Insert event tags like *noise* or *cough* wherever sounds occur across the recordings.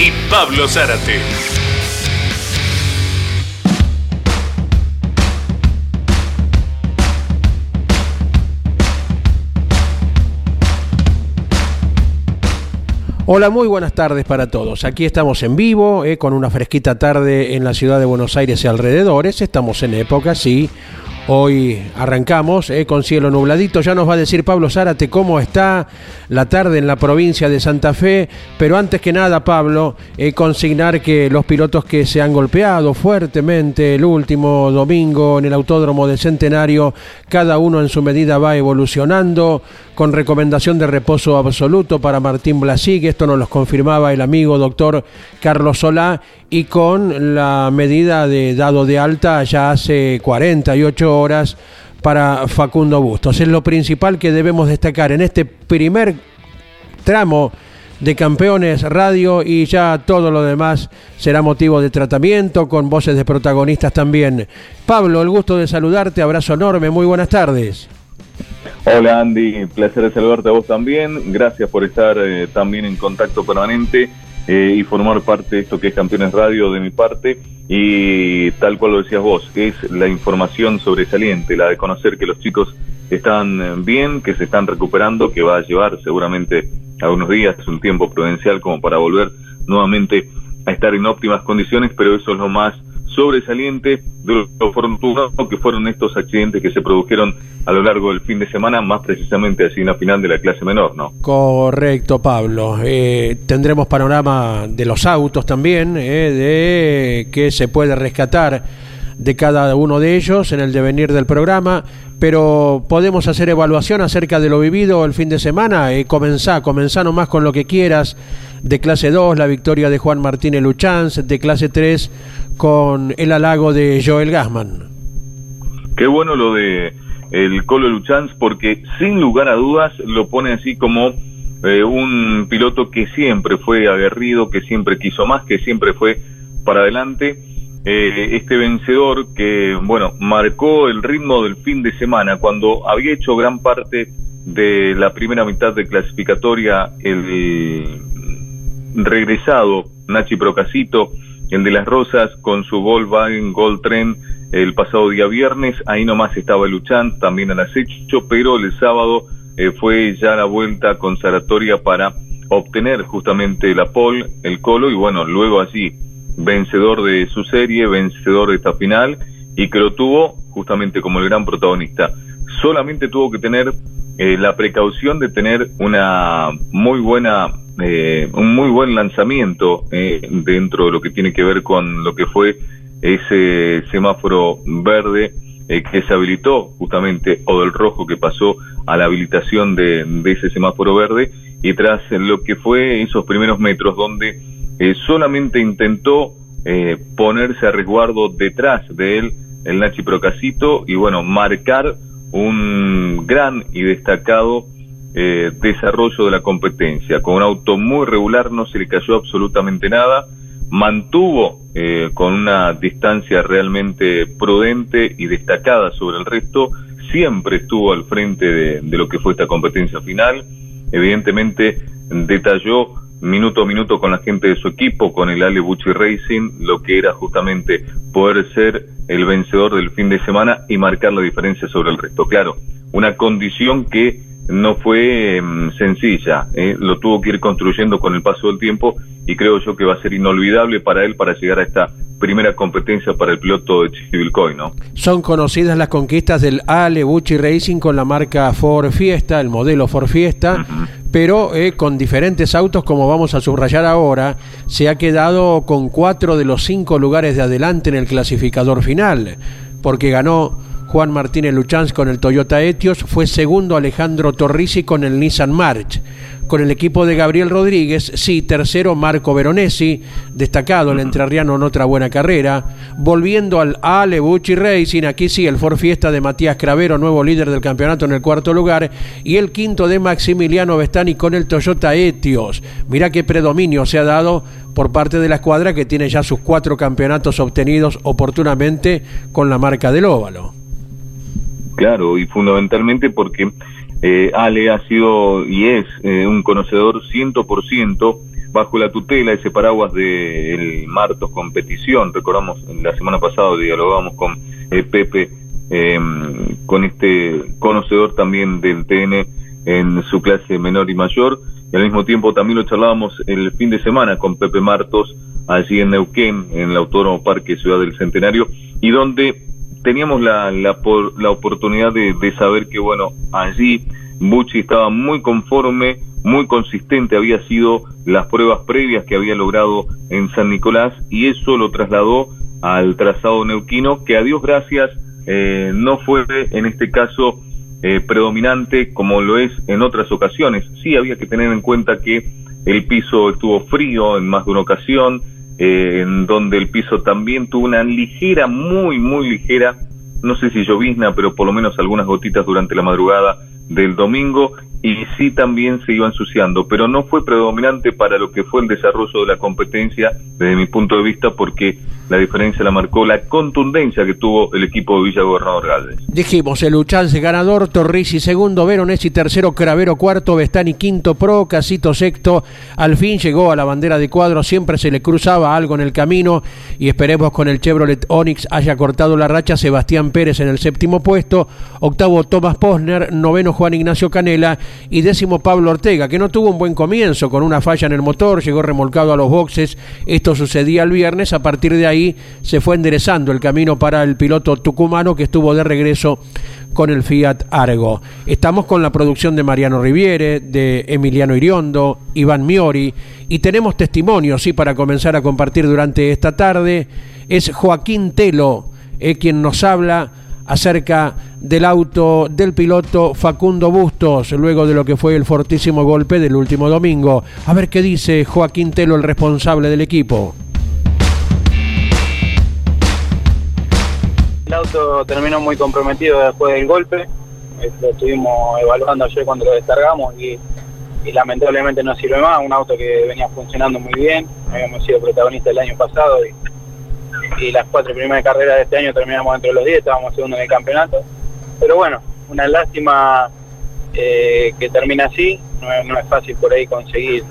y Pablo Zárate. Hola, muy buenas tardes para todos. Aquí estamos en vivo, eh, con una fresquita tarde en la ciudad de Buenos Aires y alrededores. Estamos en época, sí. Hoy arrancamos eh, con cielo nubladito. Ya nos va a decir Pablo Zárate cómo está la tarde en la provincia de Santa Fe. Pero antes que nada, Pablo, eh, consignar que los pilotos que se han golpeado fuertemente el último domingo en el Autódromo de Centenario, cada uno en su medida va evolucionando con recomendación de reposo absoluto para Martín Blasigue, esto nos lo confirmaba el amigo doctor Carlos Solá, y con la medida de dado de alta ya hace 48 horas para Facundo Bustos. Es lo principal que debemos destacar en este primer tramo de Campeones Radio y ya todo lo demás será motivo de tratamiento con voces de protagonistas también. Pablo, el gusto de saludarte, abrazo enorme, muy buenas tardes. Hola Andy, placer de saludarte a vos también. Gracias por estar eh, también en contacto permanente eh, y formar parte de esto que es Campeones Radio de mi parte. Y tal cual lo decías vos, es la información sobresaliente, la de conocer que los chicos están eh, bien, que se están recuperando, que va a llevar seguramente algunos días, un tiempo prudencial como para volver nuevamente a estar en óptimas condiciones, pero eso es lo más sobresaliente de lo fortunado que fueron estos accidentes que se produjeron a lo largo del fin de semana, más precisamente así en la final de la clase menor, ¿no? Correcto, Pablo. Eh, tendremos panorama de los autos también, eh, de que se puede rescatar de cada uno de ellos en el devenir del programa, pero podemos hacer evaluación acerca de lo vivido el fin de semana. Eh, comenzá, comenzá nomás con lo que quieras. De clase 2, la victoria de Juan Martínez Luchanz. De clase 3, con el halago de Joel Gassman. Qué bueno lo de el Colo Luchanz, porque sin lugar a dudas lo pone así como eh, un piloto que siempre fue aguerrido, que siempre quiso más, que siempre fue para adelante eh, este vencedor que, bueno, marcó el ritmo del fin de semana cuando había hecho gran parte de la primera mitad de clasificatoria el regresado Nachi Procasito, el de las Rosas, con su Volkswagen Gold Trend el pasado día viernes, ahí nomás estaba luchando, también al acecho, pero el sábado eh, fue ya la vuelta consagratoria para obtener justamente la pole, el colo, y bueno, luego así vencedor de su serie, vencedor de esta final y que lo tuvo justamente como el gran protagonista. Solamente tuvo que tener eh, la precaución de tener una muy buena, eh, un muy buen lanzamiento eh, dentro de lo que tiene que ver con lo que fue ese semáforo verde que se habilitó justamente, o del rojo que pasó a la habilitación de, de ese semáforo verde, y tras lo que fue esos primeros metros donde eh, solamente intentó eh, ponerse a resguardo detrás de él el Nachi Procasito y bueno, marcar un gran y destacado eh, desarrollo de la competencia. Con un auto muy regular no se le cayó absolutamente nada, mantuvo con una distancia realmente prudente y destacada sobre el resto, siempre estuvo al frente de, lo que fue esta competencia final, evidentemente detalló minuto a minuto con la gente de su equipo, con el Ale Bucci Racing, lo que era justamente poder ser el vencedor del fin de semana y marcar la diferencia sobre el resto. Claro, una condición que no fue mm, sencilla, ¿eh? lo tuvo que ir construyendo con el paso del tiempo y creo yo que va a ser inolvidable para él para llegar a esta primera competencia para el piloto de Chivilcoy, ¿no? Son conocidas las conquistas del Ale Bucci Racing con la marca Ford Fiesta, el modelo Ford Fiesta, pero eh, con diferentes autos, como vamos a subrayar ahora, se ha quedado con cuatro de los cinco lugares de adelante en el clasificador final, porque ganó Juan Martínez Luchanz con el Toyota Etios, fue segundo Alejandro Torrisi con el Nissan March. con el equipo de Gabriel Rodríguez, sí, tercero Marco Veronesi, destacado el entrerriano en otra buena carrera, volviendo al Ale Bucci Racing, aquí sí, el Ford Fiesta de Matías Cravero, nuevo líder del campeonato en el cuarto lugar, y el quinto de Maximiliano Vestani con el Toyota Etios. Mirá qué predominio se ha dado por parte de la escuadra que tiene ya sus cuatro campeonatos obtenidos oportunamente con la marca del óvalo. Claro, y fundamentalmente porque eh, Ale ha sido y es eh, un conocedor 100% bajo la tutela, ese paraguas del Martos Competición. Recordamos, la semana pasada dialogamos con eh, Pepe, em, con este conocedor también del TN en su clase menor y mayor. Y al mismo tiempo también lo charlábamos el fin de semana con Pepe Martos, allí en Neuquén, en el Autónomo Parque Ciudad del Centenario, y donde teníamos la, la, la oportunidad de, de, saber que, bueno, allí Bucci estaba muy conforme, muy consistente, había sido las pruebas previas que había logrado en San Nicolás y eso lo trasladó al trazado neuquino, que a Dios gracias eh, no fue en este caso eh, predominante como lo es en otras ocasiones. Sí había que tener en cuenta que el piso estuvo frío en más de una ocasión, eh, en donde el piso también tuvo una ligera, muy, muy ligera, no sé si llovizna, pero por lo menos algunas gotitas durante la madrugada del domingo y sí también se iba ensuciando, pero no fue predominante para lo que fue el desarrollo de la competencia desde mi punto de vista porque la diferencia la marcó la contundencia que tuvo el equipo de Villa Gobernador Galvez. Dijimos, el Uchance ganador, Torrisi segundo, Veronesi tercero, Cravero cuarto, Bestani quinto, Pro, Casito sexto, al fin llegó a la bandera de cuadro, siempre se le cruzaba algo en el camino y esperemos con el Chevrolet Onix haya cortado la racha Sebastián Pérez en el séptimo puesto, octavo Tomás Posner, noveno Juan Ignacio Canela y décimo Pablo Ortega, que no tuvo un buen comienzo con una falla en el motor, llegó remolcado a los boxes, esto sucedía el viernes, a partir de ahí se fue enderezando el camino para el piloto tucumano que estuvo de regreso con el Fiat Argo. Estamos con la producción de Mariano Riviere, de Emiliano Iriondo, Iván Miori, y tenemos testimonios, sí, para comenzar a compartir durante esta tarde. Es Joaquín Telo, eh, quien nos habla acerca del auto del piloto Facundo Bustos, luego de lo que fue el fortísimo golpe del último domingo. A ver qué dice Joaquín Telo, el responsable del equipo. El auto terminó muy comprometido después del golpe. Lo estuvimos evaluando ayer cuando lo descargamos y, y lamentablemente no sirve más. Un auto que venía funcionando muy bien. Habíamos sido protagonistas el año pasado y y las cuatro primeras carreras de este año terminamos entre los 10, estábamos segundo en el campeonato. Pero bueno, una lástima eh, que termina así, no es, fácil por ahí conseguir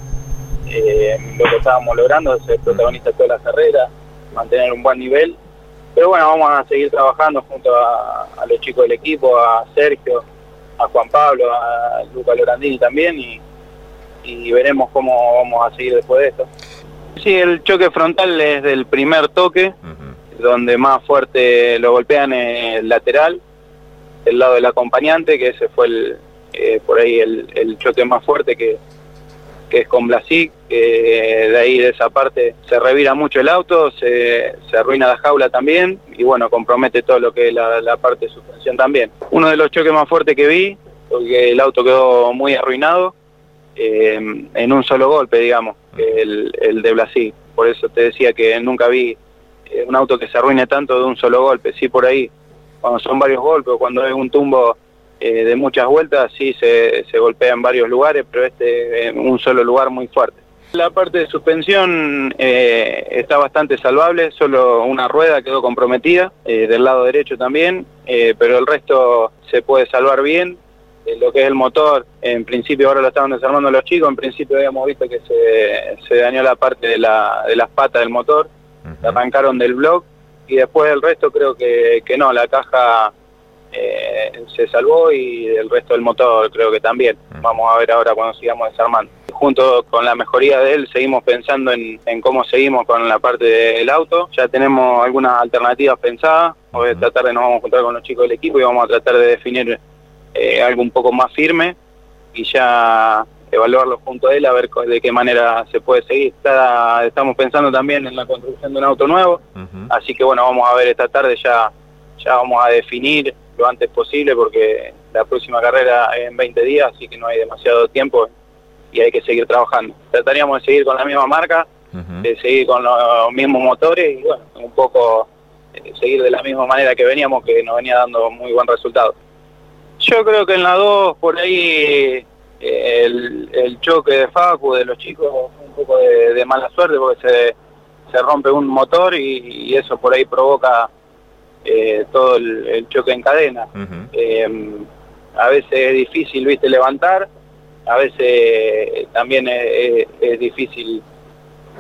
eh, lo que estábamos logrando, ser protagonista de toda la carrera, mantener un buen nivel. Pero bueno, vamos a seguir trabajando junto a, los chicos del equipo, a Sergio, a Juan Pablo, a Luca Lorandini también y, veremos cómo vamos a seguir después de esto. Sí, el choque frontal es del primer toque, donde más fuerte lo golpean el lateral, del lado del acompañante, que ese fue el, eh, por ahí el, choque más fuerte que, que es con Blasic, de ahí de esa parte se revira mucho el auto, se, se, arruina la jaula también y bueno, compromete todo lo que es la, parte de suspensión también. Uno de los choques más fuertes que vi, porque el auto quedó muy arruinado, eh, en un solo golpe, digamos, el, el de Blasic. Por eso te decía que nunca vi eh, un auto que se arruine tanto de un solo golpe. Sí, por ahí, cuando son varios golpes, cuando es un tumbo eh, de muchas vueltas, sí se, se golpea en varios lugares, pero este en un solo lugar muy fuerte. La parte de suspensión eh, está bastante salvable, solo una rueda quedó comprometida, del lado derecho también, pero el resto se puede salvar bien. Lo que es el motor, en principio ahora lo estaban desarmando los chicos, en principio habíamos visto que se, se dañó la parte de, la, de las patas del motor, arrancaron del blog y después el resto creo que, que no, la caja eh, se salvó y el resto del motor creo que también. Vamos a ver ahora cuando sigamos desarmando. Junto con la mejoría de él seguimos pensando en, cómo seguimos con la parte del auto. Ya tenemos algunas alternativas pensadas. Hoy esta tarde nos vamos a juntar con los chicos del equipo y vamos a tratar de definir eh, algo un poco más firme y ya evaluarlo junto a él a ver de qué manera se puede seguir. estamos pensando también en la construcción de un auto nuevo, así que bueno, vamos a ver esta tarde ya, ya vamos a definir lo antes posible porque la próxima carrera es en 20 días, así que no hay demasiado tiempo y hay que seguir trabajando. Trataríamos de seguir con la misma marca, de seguir con los mismos motores y bueno, un poco eh, seguir de la misma manera que veníamos, que nos venía dando muy buen resultado. Yo creo que en la 2 por ahí eh, el, choque de Facu, de los chicos, un poco de, mala suerte porque se, se rompe un motor y, eso por ahí provoca eh, todo el, choque en cadena. a veces es difícil, viste, levantar a veces también es, difícil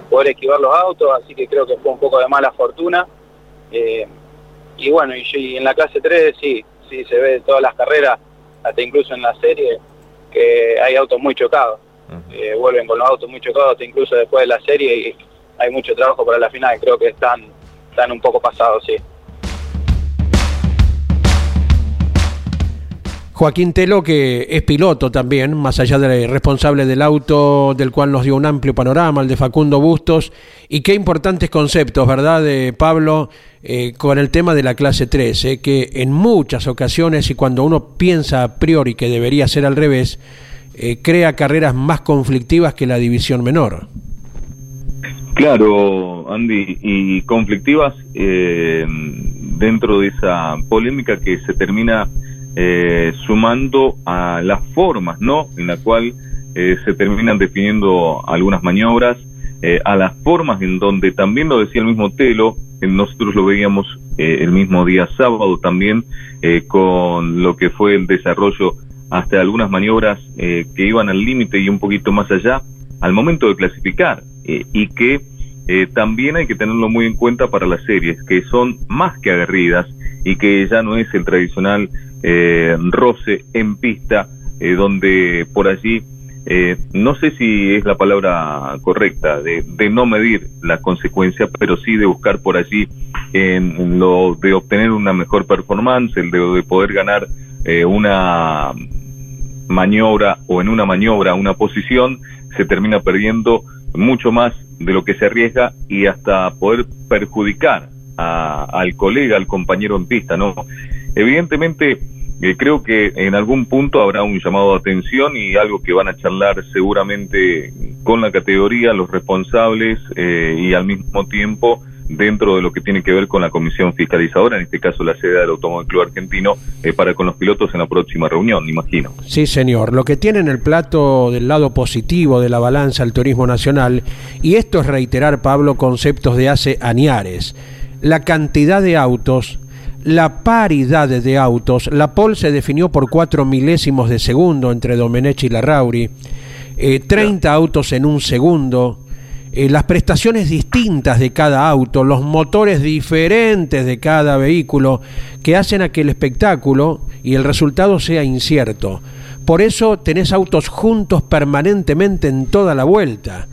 poder esquivar los autos, así que creo que fue un poco de mala fortuna. Eh, y bueno, y, en la clase 3 sí, sí se ve todas las carreras, hasta incluso en la serie, que hay autos muy chocados. Eh, vuelven con los autos muy chocados, hasta incluso después de la serie, y hay mucho trabajo para la final, creo que están, están un poco pasados, sí. Joaquín Telo, que es piloto también, más allá de responsable del auto, del cual nos dio un amplio panorama, el de Facundo Bustos, y qué importantes conceptos, ¿verdad, de Pablo, eh, con el tema de la clase 3, eh, que en muchas ocasiones, y cuando uno piensa a priori que debería ser al revés, eh, crea carreras más conflictivas que la división menor. Claro, Andy, y conflictivas dentro de esa polémica que se termina eh, sumando a las formas, ¿no? En la cual eh, se terminan definiendo algunas maniobras, eh, a las formas en donde también lo decía el mismo Telo, nosotros lo veíamos el mismo día sábado también, con lo que fue el desarrollo hasta algunas maniobras que iban al límite y un poquito más allá al momento de clasificar y que también hay que tenerlo muy en cuenta para las series, que son más que aguerridas y que ya no es el tradicional eh, roce en pista, eh, donde por allí, eh, no sé si es la palabra correcta, de, no medir las consecuencias, pero sí de buscar por allí en lo de obtener una mejor performance, el de, poder ganar eh, una maniobra o en una maniobra una posición, se termina perdiendo mucho más de lo que se arriesga y hasta poder perjudicar al colega, al compañero en pista, ¿no? Evidentemente, eh, creo que en algún punto habrá un llamado de atención y algo que van a charlar seguramente con la categoría, los responsables eh, y al mismo tiempo dentro de lo que tiene que ver con la comisión fiscalizadora, en este caso la sede del Automóvil Club Argentino, eh, para con los pilotos en la próxima reunión, imagino. Sí, señor. Lo que tiene en el plato del lado positivo de la balanza el turismo nacional, y esto es reiterar, Pablo, conceptos de hace añares, la cantidad de autos la paridad de autos. La pole se definió por cuatro milésimos de segundo entre Domenech y Larrauri. Eh, 30 autos en un segundo. Eh, las prestaciones distintas de cada auto, los motores diferentes de cada vehículo, que hacen a que el espectáculo y el resultado sea incierto. Por eso tenés autos juntos permanentemente en toda la vuelta.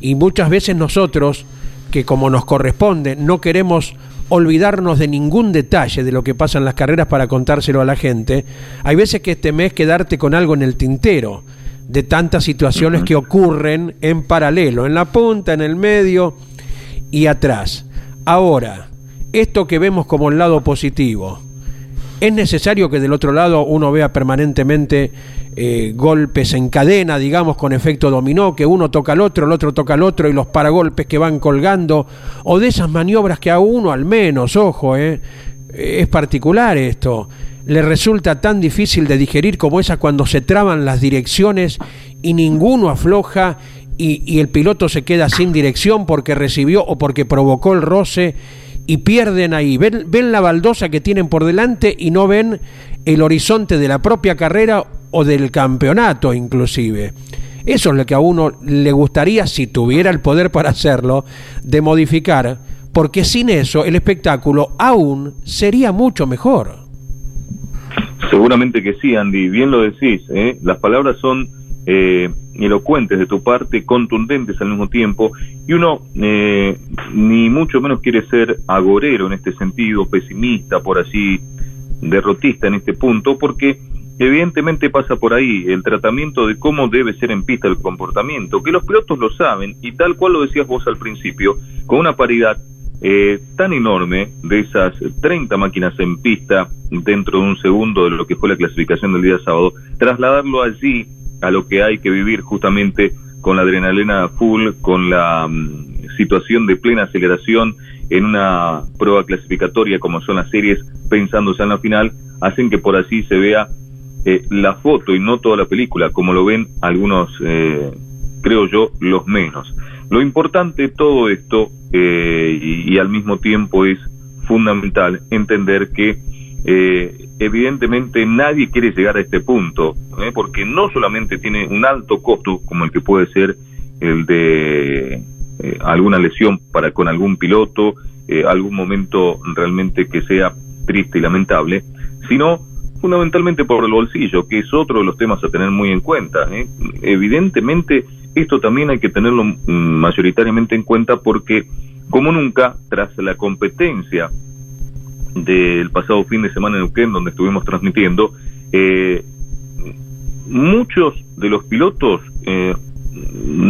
Y muchas veces nosotros, que como nos corresponde, no queremos olvidarnos de ningún detalle de lo que pasa en las carreras para contárselo a la gente. Hay veces que este mes quedarte con algo en el tintero de tantas situaciones que ocurren en paralelo, en la punta, en el medio y atrás. Ahora, esto que vemos como el lado positivo, es necesario que del otro lado uno vea permanentemente eh, golpes en cadena, digamos, con efecto dominó, que uno toca al otro, el otro toca al otro y los paragolpes que van colgando, o de esas maniobras que a uno al menos, ojo, eh, es particular esto, le resulta tan difícil de digerir como esa cuando se traban las direcciones y ninguno afloja y, y el piloto se queda sin dirección porque recibió o porque provocó el roce y pierden ahí. Ven, ven, la baldosa que tienen por delante y no ven el horizonte de la propia carrera o del campeonato inclusive. Eso es lo que a uno le gustaría, si tuviera el poder para hacerlo, de modificar, porque sin eso el espectáculo aún sería mucho mejor. Seguramente que sí, Andy, bien lo decís, ¿eh? las palabras son eh, elocuentes de tu parte, contundentes al mismo tiempo, y uno eh, ni mucho menos quiere ser agorero en este sentido, pesimista, por así, derrotista en este punto, porque Evidentemente pasa por ahí el tratamiento de cómo debe ser en pista el comportamiento, que los pilotos lo saben y tal cual lo decías vos al principio, con una paridad eh, tan enorme de esas 30 máquinas en pista dentro de un segundo de lo que fue la clasificación del día sábado, trasladarlo allí a lo que hay que vivir justamente con la adrenalina full, con la mm, situación de plena aceleración en una prueba clasificatoria como son las series, pensándose en la final, hacen que por así se vea eh, la foto y no toda la película, como lo ven algunos, eh, creo yo, los menos. Lo importante de todo esto, eh, y, y, al mismo tiempo es fundamental entender que evidentemente nadie quiere llegar a este punto, porque no solamente tiene un alto costo, como el que puede ser el de alguna lesión para con algún piloto, algún momento realmente que sea triste y lamentable, sino fundamentalmente por el bolsillo, que es otro de los temas a tener muy en cuenta. ¿eh? Evidentemente, esto también hay que tenerlo mm, mayoritariamente en cuenta porque, como nunca, tras la competencia del pasado fin de semana en Neuquén, donde estuvimos transmitiendo, eh, muchos de los pilotos eh,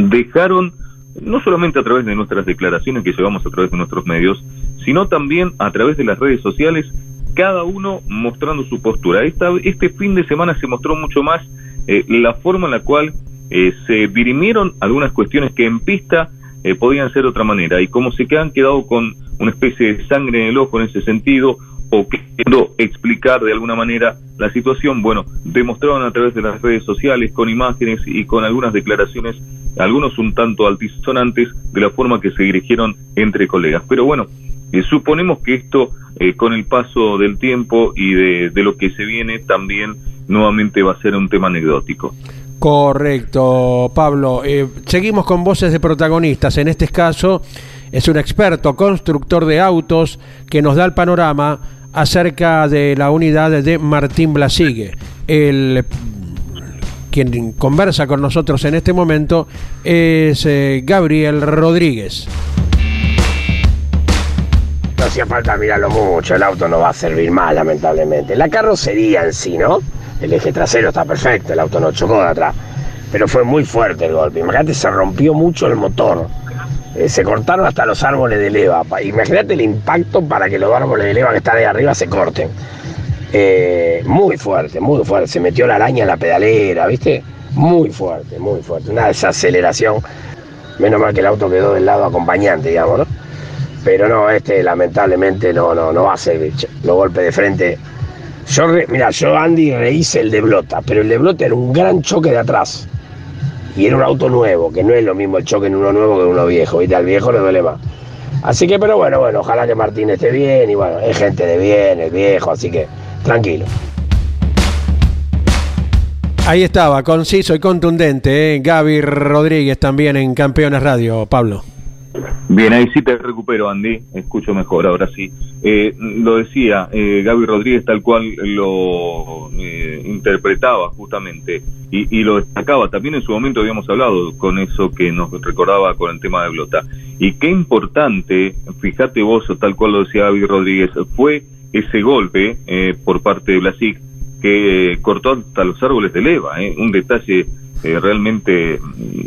dejaron, no solamente a través de nuestras declaraciones que llevamos a través de nuestros medios, sino también a través de las redes sociales, cada uno mostrando su postura. Esta, este fin de semana se mostró mucho más eh, la forma en la cual eh, se dirimieron algunas cuestiones que en pista eh, podían ser de otra manera y como se han quedado con una especie de sangre en el ojo en ese sentido o queriendo explicar de alguna manera la situación, bueno, demostraron a través de las redes sociales con imágenes y con algunas declaraciones, algunos un tanto altisonantes, de la forma que se dirigieron entre colegas. Pero bueno, suponemos que esto eh, con el paso del tiempo y de, lo que se viene también nuevamente va a ser un tema anecdótico. Correcto, Pablo. Eh, seguimos con voces de protagonistas. En este caso es un experto, constructor de autos, que nos da el panorama acerca de la unidad de Martín Blasigue. El quien conversa con nosotros en este momento es eh, Gabriel Rodríguez hacía falta mirarlo mucho, el auto no va a servir más, lamentablemente. La carrocería en sí, ¿no? El eje trasero está perfecto, el auto no chocó de atrás. Pero fue muy fuerte el golpe. Imagínate, se rompió mucho el motor. Eh, se cortaron hasta los árboles de leva. Imagínate el impacto para que los árboles de leva que están ahí arriba se corten. Eh, muy fuerte, muy fuerte. Se metió la araña en la pedalera, ¿viste? Muy fuerte, muy fuerte. Una desaceleración. Menos mal que el auto quedó del lado acompañante, digamos, ¿no? pero no, este lamentablemente no, no, no va a ser los golpes de frente. Yo, mira, yo Andy rehice el de Blota, pero el de Blota era un gran choque de atrás. Y era un auto nuevo, que no es lo mismo el choque en uno nuevo que en uno viejo, y al viejo le duele más. Así que, pero bueno, bueno, ojalá que Martín esté bien, y bueno, es gente de bien, el viejo, así que tranquilo. Ahí estaba, conciso y contundente, ¿eh? Gaby Rodríguez también en Campeones Radio, Pablo. Bien, ahí sí te recupero, Andy. Escucho mejor, ahora sí. Eh, lo decía eh, Gaby Rodríguez tal cual lo eh, interpretaba justamente y, lo destacaba. También en su momento habíamos hablado con eso que nos recordaba con el tema de Blota. Y qué importante, fíjate vos, tal cual lo decía Gaby Rodríguez, fue ese golpe eh, por parte de Blasic que cortó hasta los árboles de leva. Un detalle eh, realmente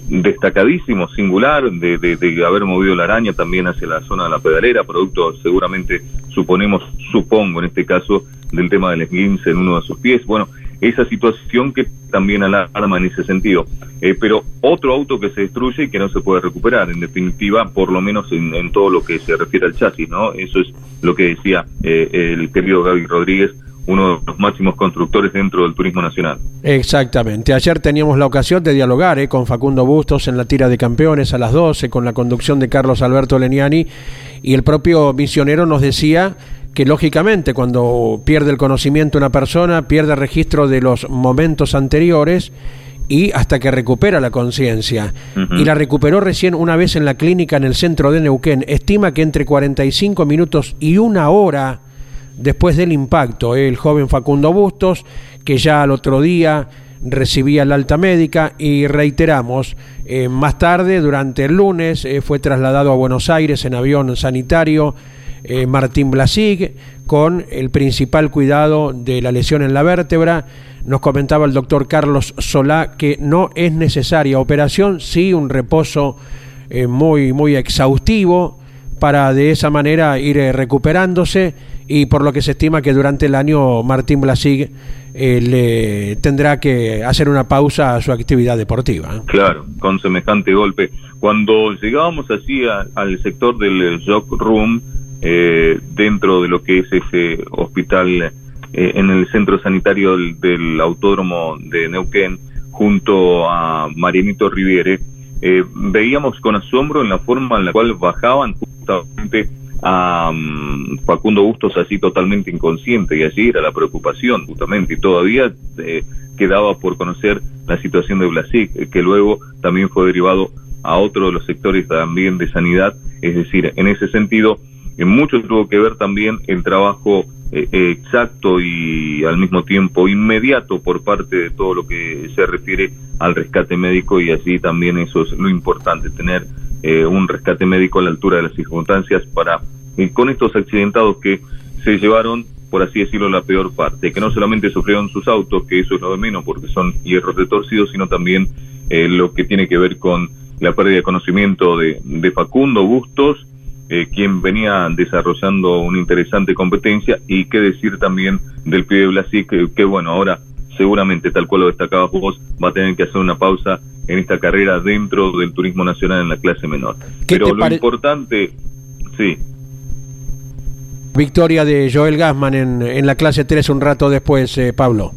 destacadísimo, singular, de, de, haber movido la araña también hacia la zona de la pedalera, producto seguramente, suponemos, supongo en este caso, del tema del esguince en uno de sus pies. Bueno, esa situación que también alarma en ese sentido. Eh, pero otro auto que se destruye y que no se puede recuperar, en definitiva, por lo menos en, todo lo que se refiere al chasis, ¿no? Eso es lo que decía eh, el querido Gaby Rodríguez uno de los máximos constructores dentro del turismo nacional. Exactamente. Ayer teníamos la ocasión de dialogar eh, con Facundo Bustos en la tira de campeones a las 12 con la conducción de Carlos Alberto Leniani y el propio misionero nos decía que lógicamente cuando pierde el conocimiento una persona pierde registro de los momentos anteriores y hasta que recupera la conciencia. Y la recuperó recién una vez en la clínica en el centro de Neuquén. Estima que entre 45 minutos y una hora después del impacto. El joven Facundo Bustos, que ya al otro día recibía la alta médica y reiteramos, eh, más tarde, durante el lunes, eh, fue trasladado a Buenos Aires en avión sanitario eh, Martín Blasig con el principal cuidado de la lesión en la vértebra. Nos comentaba el doctor Carlos Solá que no es necesaria operación, sí un reposo muy, muy exhaustivo para de esa manera ir recuperándose y por lo que se estima que durante el año Martín Blasig eh, le tendrá que hacer una pausa a su actividad deportiva. Claro, con semejante golpe. Cuando llegábamos así al sector del Jock Room, eh, dentro de lo que es ese hospital eh, en el centro sanitario del, autódromo de Neuquén, junto a Marianito Riviere, eh, veíamos con asombro en la forma en la cual bajaban justamente a Facundo Bustos así totalmente inconsciente y así era la preocupación justamente y todavía eh, quedaba por conocer la situación de Blasic que luego también fue derivado a otro de los sectores también de sanidad. Es decir en ese sentido en mucho tuvo que ver también el trabajo eh, exacto y al mismo tiempo inmediato por parte de todo lo que se refiere al rescate médico y así también eso es lo importante, tener eh, un rescate médico a la altura de las circunstancias para eh, con estos accidentados que se llevaron, por así decirlo, la peor parte, que no solamente sufrieron sus autos, que eso es lo de menos porque son hierros retorcidos, sino también lo que tiene que ver con la pérdida de conocimiento de, de Facundo Bustos, eh, quien venía desarrollando una interesante competencia y qué decir también del pibe Blasi, que, que, bueno, ahora seguramente, tal cual lo destacabas vos, va a tener que hacer una pausa en esta carrera dentro del turismo nacional en la clase menor. Pero lo importante, sí. Victoria de Joel Gassman en, en la clase 3 un rato después, eh, Pablo.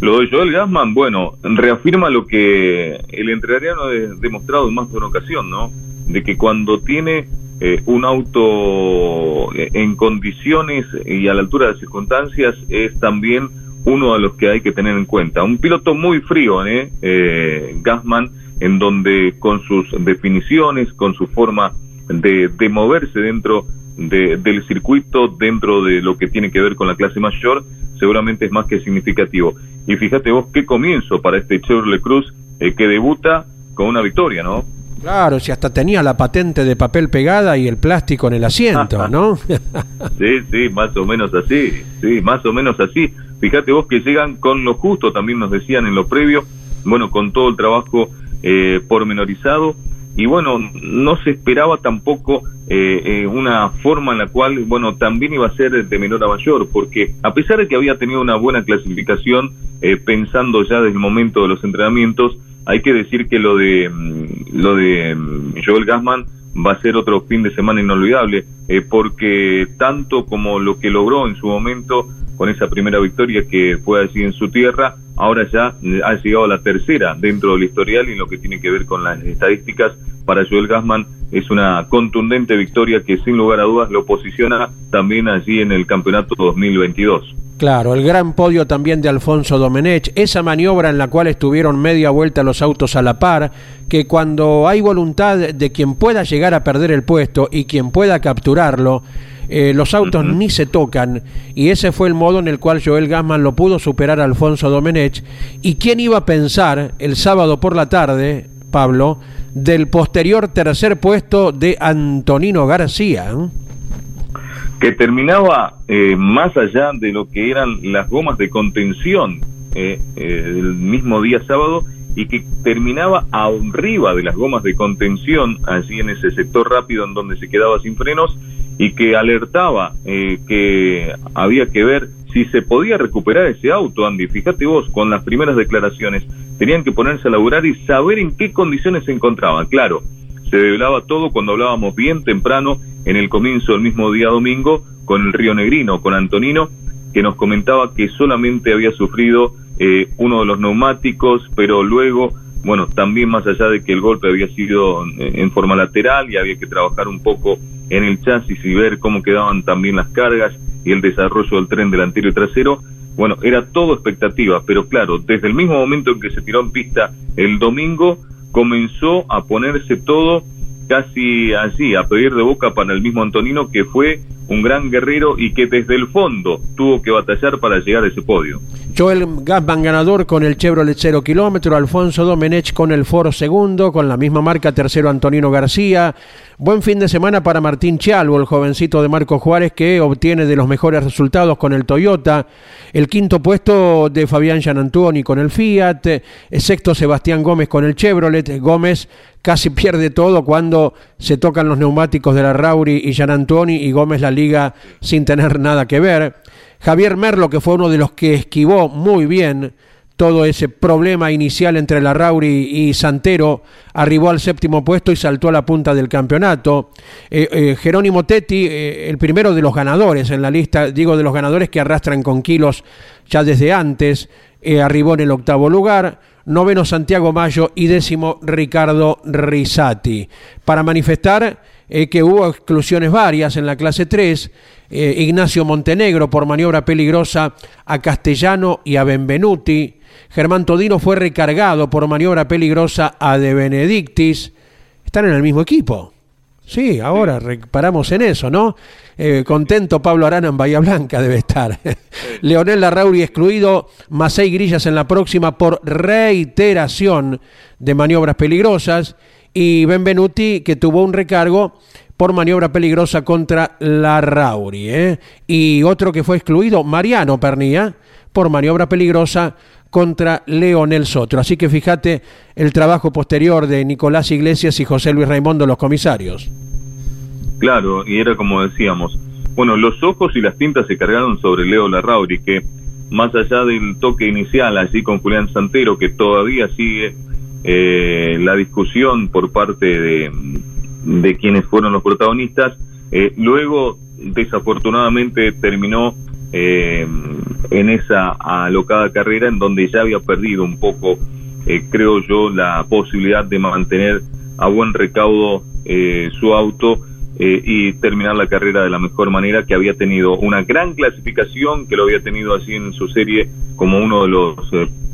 Lo de Joel Gassman, bueno, reafirma lo que el entrenador ha demostrado en más de una ocasión, ¿no? De que cuando tiene eh, un auto eh, en condiciones y a la altura de las circunstancias es también uno de los que hay que tener en cuenta. Un piloto muy frío, ¿eh? eh Gassman, en donde con sus definiciones, con su forma de, de moverse dentro de, del circuito, dentro de lo que tiene que ver con la clase mayor, seguramente es más que significativo. Y fíjate vos qué comienzo para este Chevrolet Cruz que debuta con una victoria, ¿no? Claro, si hasta tenía la patente de papel pegada y el plástico en el asiento, *laughs* ¿no? sí, sí, más o menos así, sí, más o menos así. Fíjate vos que llegan con lo justo, también nos decían en lo previo, bueno, con todo el trabajo eh, pormenorizado, y bueno, no se esperaba tampoco eh, eh, una forma en la cual, bueno, también iba a ser de menor a mayor, porque a pesar de que había tenido una buena clasificación, eh, pensando ya desde el momento de los entrenamientos, hay que decir que lo de mm, lo de mm, Joel Gassman va a ser otro fin de semana inolvidable, eh, porque tanto como lo que logró en su momento con esa primera victoria que fue allí en su tierra, ahora ya eh, ha llegado a la tercera dentro del historial y lo que tiene que ver con las estadísticas para Joel Gassman es una contundente victoria que sin lugar a dudas lo posiciona también allí en el campeonato 2022. Claro, el gran podio también de Alfonso Domenech, esa maniobra en la cual estuvieron media vuelta los autos a la par, que cuando hay voluntad de quien pueda llegar a perder el puesto y quien pueda capturarlo, eh, los autos ni se tocan, y ese fue el modo en el cual Joel Gassman lo pudo superar a Alfonso Domenech. ¿Y quién iba a pensar el sábado por la tarde, Pablo, del posterior tercer puesto de Antonino García? que terminaba eh, más allá de lo que eran las gomas de contención eh, eh, el mismo día sábado y que terminaba arriba de las gomas de contención allí en ese sector rápido en donde se quedaba sin frenos y que alertaba que había que ver si se podía recuperar ese auto, Andy. Fíjate vos, con las primeras declaraciones, tenían que ponerse a laburar y saber en qué condiciones se encontraban. Claro, se develaba todo cuando hablábamos bien temprano en el comienzo del mismo día domingo con el Río Negrino, con Antonino, que nos comentaba que solamente había sufrido eh, uno de los neumáticos, pero luego, bueno, también más allá de que el golpe había sido en forma lateral y había que trabajar un poco en el chasis y ver cómo quedaban también las cargas y el desarrollo del tren delantero y trasero, bueno, era todo expectativa, pero claro, desde el mismo momento en que se tiró en pista el domingo, comenzó a ponerse todo casi así, a pedir de boca para el mismo Antonino, que fue un gran guerrero y que desde el fondo tuvo que batallar para llegar a ese podio. Joel Gasman ganador con el Chevrolet 0 kilómetro, Alfonso Domenech con el Foro segundo, con la misma marca tercero Antonino García. Buen fin de semana para Martín Chialvo, el jovencito de Marco Juárez que obtiene de los mejores resultados con el Toyota. El quinto puesto de Fabián Gianantoni con el Fiat. Sexto Sebastián Gómez con el Chevrolet. Gómez casi *laughs* pierde todo cuando se tocan los neumáticos de la Rauri y Gianantoni y Gómez la liga sin tener nada que ver. Javier Merlo, que fue uno de los que esquivó muy bien todo ese problema inicial entre la Rauri y Santero, arribó al séptimo puesto y saltó a la punta del campeonato. Eh, eh, Jerónimo Tetti, eh, el primero de los ganadores en la lista, digo de los ganadores que arrastran con kilos ya desde antes, arribó en el octavo lugar. Noveno Santiago Mayo y décimo Ricardo Risati. Para manifestar que hubo exclusiones varias en la clase 3, eh, Ignacio Montenegro por maniobra peligrosa a Castellano y a Benvenuti. Germán Todino fue recargado por maniobra peligrosa a De Benedictis. Están en el mismo equipo. Sí, ahora reparamos en eso, ¿no? Eh, contento Pablo Arana en Bahía Blanca debe estar. *laughs* Leonel Larrauri excluido, más seis grillas en la próxima por reiteración de maniobras peligrosas. Y Benvenuti que tuvo un recargo por maniobra peligrosa contra la Rauri. ¿eh? Y otro que fue excluido, Mariano Pernía, por maniobra peligrosa contra Leonel Sotro. Así que fíjate el trabajo posterior de Nicolás Iglesias y José Luis Raimundo, los comisarios. Claro, y era como decíamos. Bueno, los ojos y las tintas se cargaron sobre Leo Larrauri, que más allá del toque inicial allí con Julián Santero, que todavía sigue eh, la discusión por parte de, quienes fueron los protagonistas. Eh, luego, desafortunadamente, terminó eh, en esa alocada carrera en donde ya había perdido un poco, eh, creo yo, la posibilidad de mantener a buen recaudo su auto y terminar la carrera de la mejor manera, que había tenido una gran clasificación, que lo había tenido así en su serie como uno de los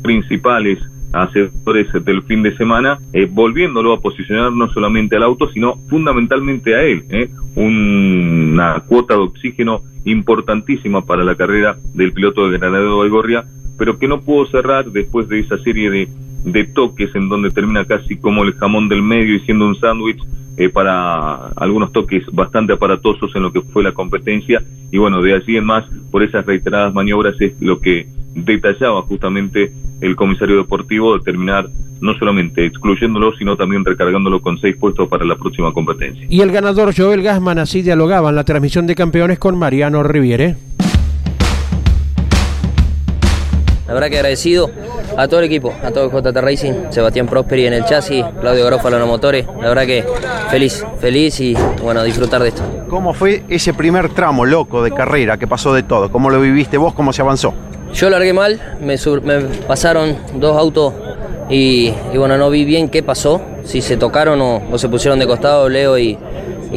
principales hacedores del fin de semana, eh, volviéndolo a posicionar no solamente al auto, sino fundamentalmente a él. Eh, una cuota de oxígeno importantísima para la carrera del piloto de Granadero de Gorria, pero que no pudo cerrar después de esa serie de, de toques en donde termina casi como el jamón del medio y siendo un sándwich eh, para algunos toques bastante aparatosos en lo que fue la competencia y bueno, de allí en más, por esas reiteradas maniobras es lo que detallaba justamente el comisario deportivo de terminar no solamente excluyéndolo, sino también recargándolo con seis puestos para la próxima competencia. Y el ganador Joel Gasman así dialogaba en la transmisión de campeones con Mariano Riviere. La verdad que agradecido a todo el equipo, a todo el JT Racing, Sebastián Prosperi en el chasis, Claudio Garófalo en los motores. La verdad que feliz, feliz y bueno, disfrutar de esto. ¿Cómo fue ese primer tramo loco de carrera que pasó de todo? ¿Cómo lo viviste vos? ¿Cómo se avanzó? Yo largué mal, me, pasaron dos autos y, bueno, no vi bien qué pasó, si se tocaron o, se pusieron de costado Leo y,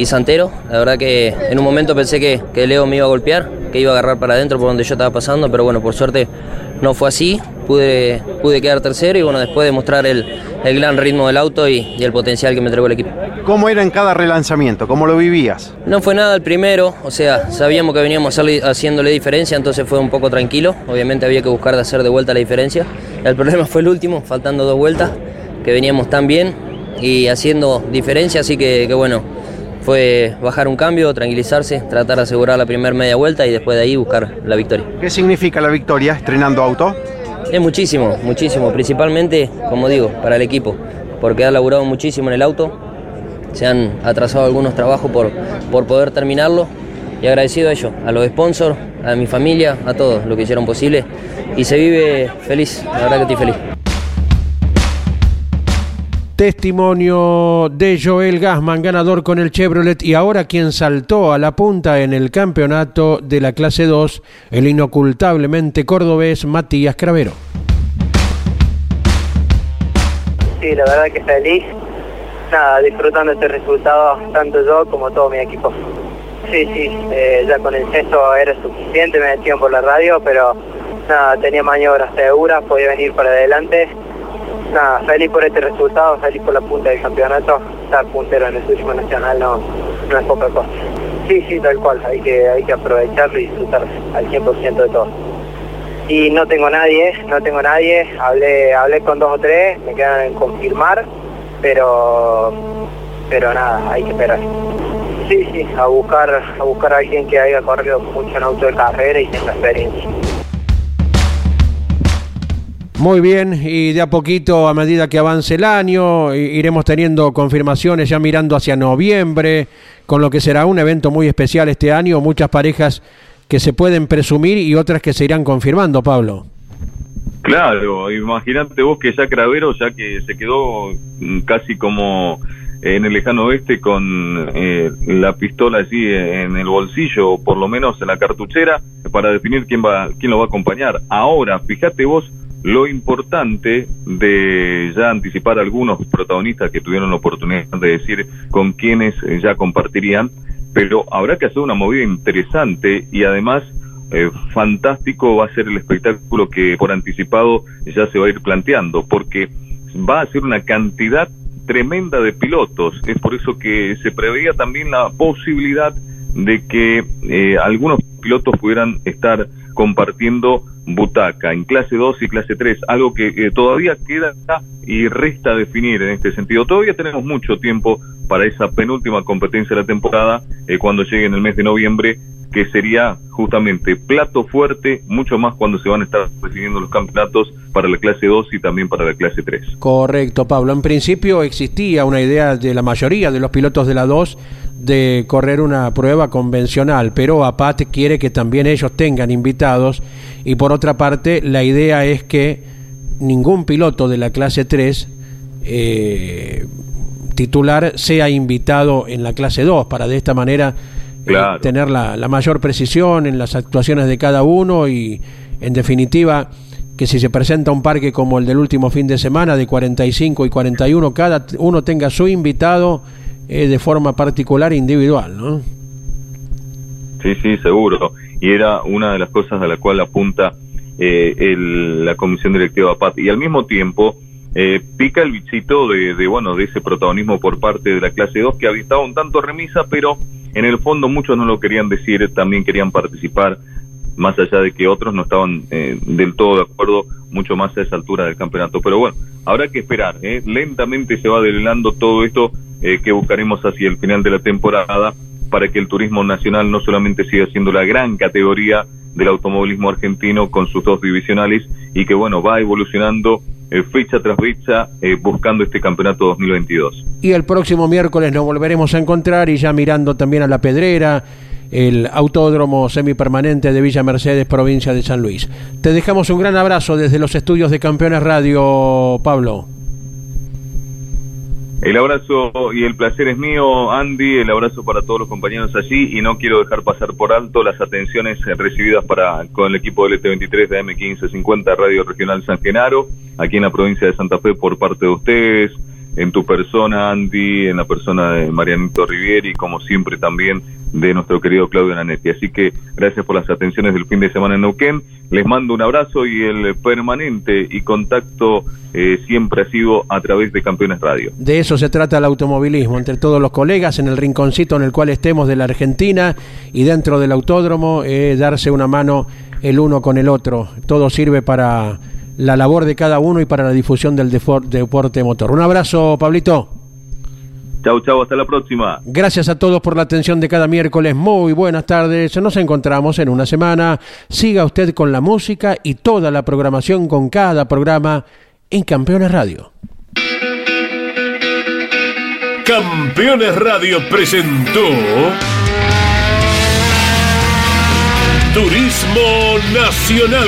Santero. La verdad que en un momento pensé que, que Leo me iba a golpear, que iba a agarrar para adentro por donde yo estaba pasando, pero bueno, por suerte no fue así, pude, pude quedar tercero y bueno, después de mostrar el, gran ritmo del auto y, el potencial que me entregó el equipo. ¿Cómo era en cada relanzamiento? ¿Cómo lo vivías? No fue nada el primero, o sea, sabíamos que veníamos haciéndole diferencia, entonces fue un poco tranquilo, obviamente había que buscar de hacer de vuelta la diferencia. El *laughs* problema fue el último, faltando dos vueltas, que veníamos tan bien y haciendo diferencia, así que, que bueno, fue bajar un cambio, tranquilizarse, tratar de asegurar la primera media vuelta y después de ahí buscar la victoria. ¿Qué significa la victoria estrenando auto? Es muchísimo, muchísimo, principalmente, como digo, para el equipo, porque ha laburado muchísimo en el auto, se han atrasado algunos trabajos por, por poder terminarlo. Y agradecido a ellos, a los sponsors, a mi familia, a todos lo que hicieron posible. Y se vive feliz, la verdad que estoy feliz. Testimonio de Joel Gasman, ganador con el Chevrolet y ahora quien saltó a la punta en el campeonato de la clase 2, el inocultablemente cordobés Matías Cravero. Sí, la verdad que feliz. Nada, disfrutando este resultado, tanto yo como todo mi equipo. Sí, sí, eh, ya con el sexto era suficiente, me decían por la radio, pero nada, tenía maniobras seguras, podía venir para adelante nada, feliz por este resultado, feliz por la punta del campeonato, estar puntero en el turismo nacional no, no es poca cosa. Sí, sí, tal cual, hay que, hay que aprovecharlo y disfrutar al 100% de todo. Y no tengo nadie, no tengo nadie. Hablé, hablé con dos o tres, me quedan en confirmar, pero, pero nada, hay que esperar. Sí, sí, a buscar, a buscar a alguien que haya corrido mucho en auto de carrera y tenga experiencia. Muy bien, y de a poquito, a medida que avance el año, iremos teniendo confirmaciones ya mirando hacia noviembre, con lo que será un evento muy especial este año, muchas parejas que se pueden presumir y otras que se irán confirmando, Pablo. Claro, imagínate vos que ya Cravero, ya que se quedó mm, casi como en el lejano oeste con eh, la pistola allí en el bolsillo, o por lo menos en la cartuchera, para definir quién va, quién lo va a acompañar. Ahora, fíjate vos lo importante de ya anticipar algunos protagonistas que tuvieron la oportunidad de decir con quiénes eh, ya compartirían, pero habrá que hacer una movida interesante y además eh, fantástico va a ser el espectáculo que por anticipado ya se va a ir planteando, porque va a ser una cantidad tremenda de pilotos. Es por eso que se preveía también la posibilidad de que eh, algunos pilotos pudieran estar compartiendo butaca en clase 2 y clase 3, algo que eh, todavía queda y resta definir en este sentido. Todavía tenemos mucho tiempo para esa penúltima competencia de la temporada eh, cuando llegue en el mes de noviembre, que sería justamente plato fuerte, mucho más cuando se van a estar definiendo los campeonatos para la clase 2 y también para la clase 3. Correcto, Pablo. En principio existía una idea de la mayoría de los pilotos de la 2 de correr una prueba convencional, pero APAT quiere que también ellos tengan invitados. Y por otra parte la idea es que ningún piloto de la clase 3 eh, titular sea invitado en la clase 2 para de esta manera eh, tener la, la mayor precisión en las actuaciones de cada uno y en definitiva que si se presenta un parque como el del último fin de semana de 45 y 41 cada uno tenga su invitado eh, de forma particular e individual ¿no? Sí, sí, seguro. Y era una de las cosas a la cual apunta eh, el- la comisión directiva PAT. Y al mismo tiempo eh, pica el bichito de, de, bueno, de ese protagonismo por parte de la clase 2 que había estado un tanto remisa, pero en el fondo muchos no lo querían decir, también querían participar, más allá de que otros no estaban eh, del todo de acuerdo, mucho más a esa altura del campeonato. Pero bueno, habrá que esperar. ¿eh? Lentamente se va develando todo esto eh, que buscaremos hacia el final de la temporada para que el turismo nacional no solamente siga siendo la gran categoría del automovilismo argentino con sus dos divisionales y que bueno va evolucionando eh, fecha tras fecha eh, buscando este campeonato 2022. y el próximo miércoles nos volveremos a encontrar y ya mirando también a la Pedrera el autódromo semipermanente de Villa Mercedes, provincia de San Luis. Te dejamos un gran abrazo desde los estudios de Campeones Radio, Pablo. El abrazo y el placer es mío, Andy, el abrazo para todos los compañeros allí y no quiero dejar pasar por alto las atenciones recibidas para con el equipo del ET23 de M1550 Radio Regional San Genaro, aquí en la provincia de Santa Fe por parte de ustedes, en tu persona, Andy, en la persona de Marianito Rivieri, como siempre también de nuestro querido Claudio Nanetti. Así que gracias por las atenciones del fin de semana en Neuquén. Les mando un abrazo y el permanente y contacto eh, siempre ha sido a través de Campeones Radio. De eso se trata el automovilismo, entre todos los colegas, en el rinconcito en el cual estemos de la Argentina y dentro del autódromo, eh, darse una mano el uno con el otro. Todo sirve para la labor de cada uno y para la difusión del deporte motor. Un abrazo, Pablito. Chau, chau, hasta la próxima. Gracias a todos por la atención de cada miércoles. Muy buenas tardes. Nos encontramos en una semana. Siga usted con la música y toda la programación con cada programa en Campeones Radio. Campeones Radio presentó Turismo Nacional.